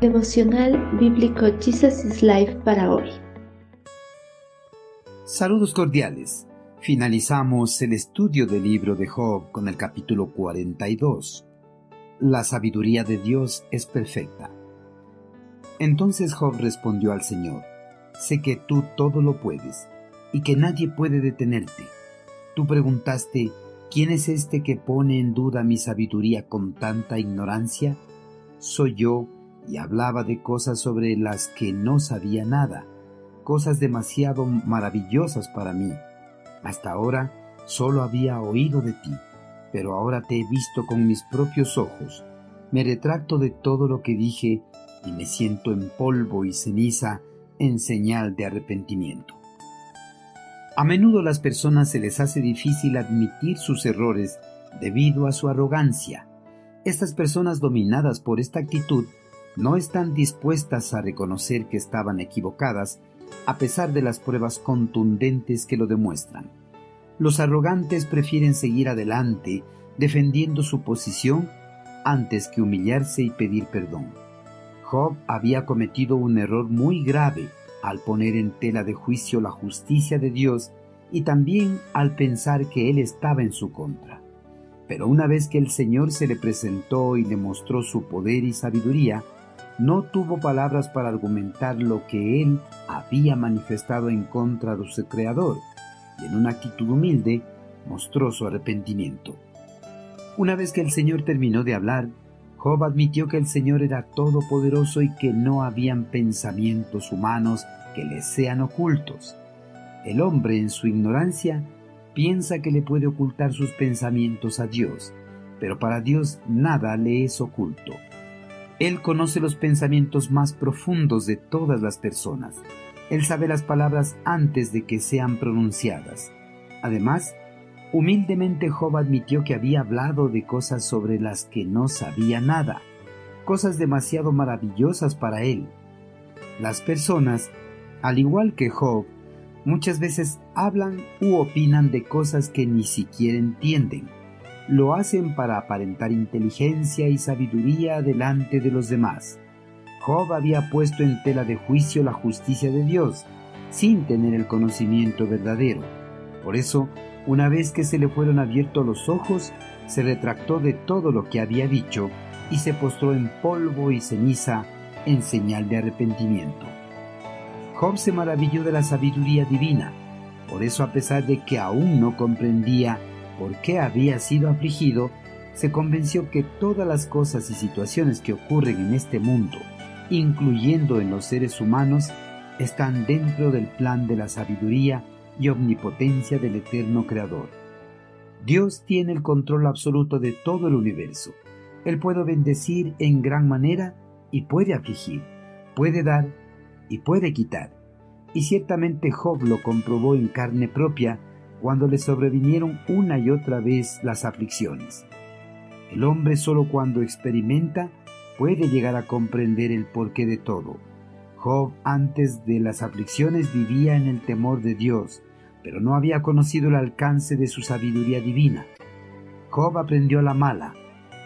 Devocional Bíblico Jesus is Life para hoy. Saludos cordiales. Finalizamos el estudio del libro de Job con el capítulo 42. La sabiduría de Dios es perfecta. Entonces Job respondió al Señor, Sé que tú todo lo puedes y que nadie puede detenerte. Tú preguntaste, ¿quién es este que pone en duda mi sabiduría con tanta ignorancia? Soy yo, y hablaba de cosas sobre las que no sabía nada, cosas demasiado maravillosas para mí. Hasta ahora solo había oído de ti, pero ahora te he visto con mis propios ojos. Me retracto de todo lo que dije y me siento en polvo y ceniza en señal de arrepentimiento. A menudo las personas se les hace difícil admitir sus errores debido a su arrogancia. Estas personas dominadas por esta actitud no están dispuestas a reconocer que estaban equivocadas a pesar de las pruebas contundentes que lo demuestran. Los arrogantes prefieren seguir adelante defendiendo su posición antes que humillarse y pedir perdón. Job había cometido un error muy grave al poner en tela de juicio la justicia de Dios y también al pensar que Él estaba en su contra. Pero una vez que el Señor se le presentó y le mostró su poder y sabiduría, no tuvo palabras para argumentar lo que Él había manifestado en contra de su Creador, y en una actitud humilde mostró su arrepentimiento. Una vez que el Señor terminó de hablar, Job admitió que el Señor era todopoderoso y que no habían pensamientos humanos que le sean ocultos. El hombre en su ignorancia piensa que le puede ocultar sus pensamientos a Dios, pero para Dios nada le es oculto. Él conoce los pensamientos más profundos de todas las personas. Él sabe las palabras antes de que sean pronunciadas. Además, Humildemente Job admitió que había hablado de cosas sobre las que no sabía nada, cosas demasiado maravillosas para él. Las personas, al igual que Job, muchas veces hablan u opinan de cosas que ni siquiera entienden. Lo hacen para aparentar inteligencia y sabiduría delante de los demás. Job había puesto en tela de juicio la justicia de Dios, sin tener el conocimiento verdadero. Por eso, una vez que se le fueron abiertos los ojos, se retractó de todo lo que había dicho y se postró en polvo y ceniza en señal de arrepentimiento. Job se maravilló de la sabiduría divina, por eso a pesar de que aún no comprendía por qué había sido afligido, se convenció que todas las cosas y situaciones que ocurren en este mundo, incluyendo en los seres humanos, están dentro del plan de la sabiduría y omnipotencia del eterno Creador. Dios tiene el control absoluto de todo el universo. Él puede bendecir en gran manera y puede afligir, puede dar y puede quitar. Y ciertamente Job lo comprobó en carne propia cuando le sobrevinieron una y otra vez las aflicciones. El hombre solo cuando experimenta puede llegar a comprender el porqué de todo. Job antes de las aflicciones vivía en el temor de Dios, pero no había conocido el alcance de su sabiduría divina. Job aprendió a la mala,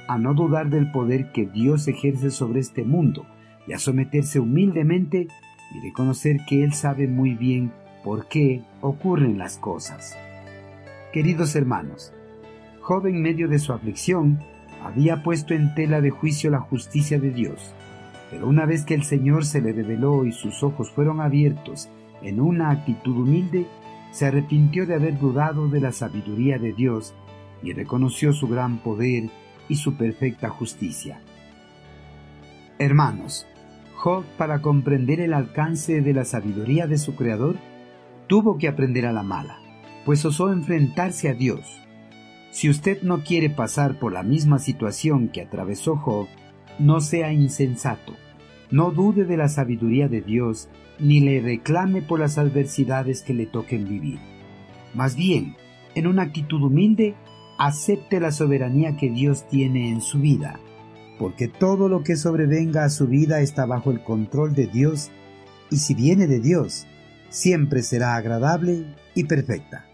a no dudar del poder que Dios ejerce sobre este mundo y a someterse humildemente y reconocer que Él sabe muy bien por qué ocurren las cosas. Queridos hermanos, Job en medio de su aflicción había puesto en tela de juicio la justicia de Dios, pero una vez que el Señor se le reveló y sus ojos fueron abiertos en una actitud humilde, se arrepintió de haber dudado de la sabiduría de Dios y reconoció su gran poder y su perfecta justicia. Hermanos, Job, para comprender el alcance de la sabiduría de su Creador, tuvo que aprender a la mala, pues osó enfrentarse a Dios. Si usted no quiere pasar por la misma situación que atravesó Job, no sea insensato. No dude de la sabiduría de Dios ni le reclame por las adversidades que le toquen vivir. Más bien, en una actitud humilde, acepte la soberanía que Dios tiene en su vida, porque todo lo que sobrevenga a su vida está bajo el control de Dios, y si viene de Dios, siempre será agradable y perfecta.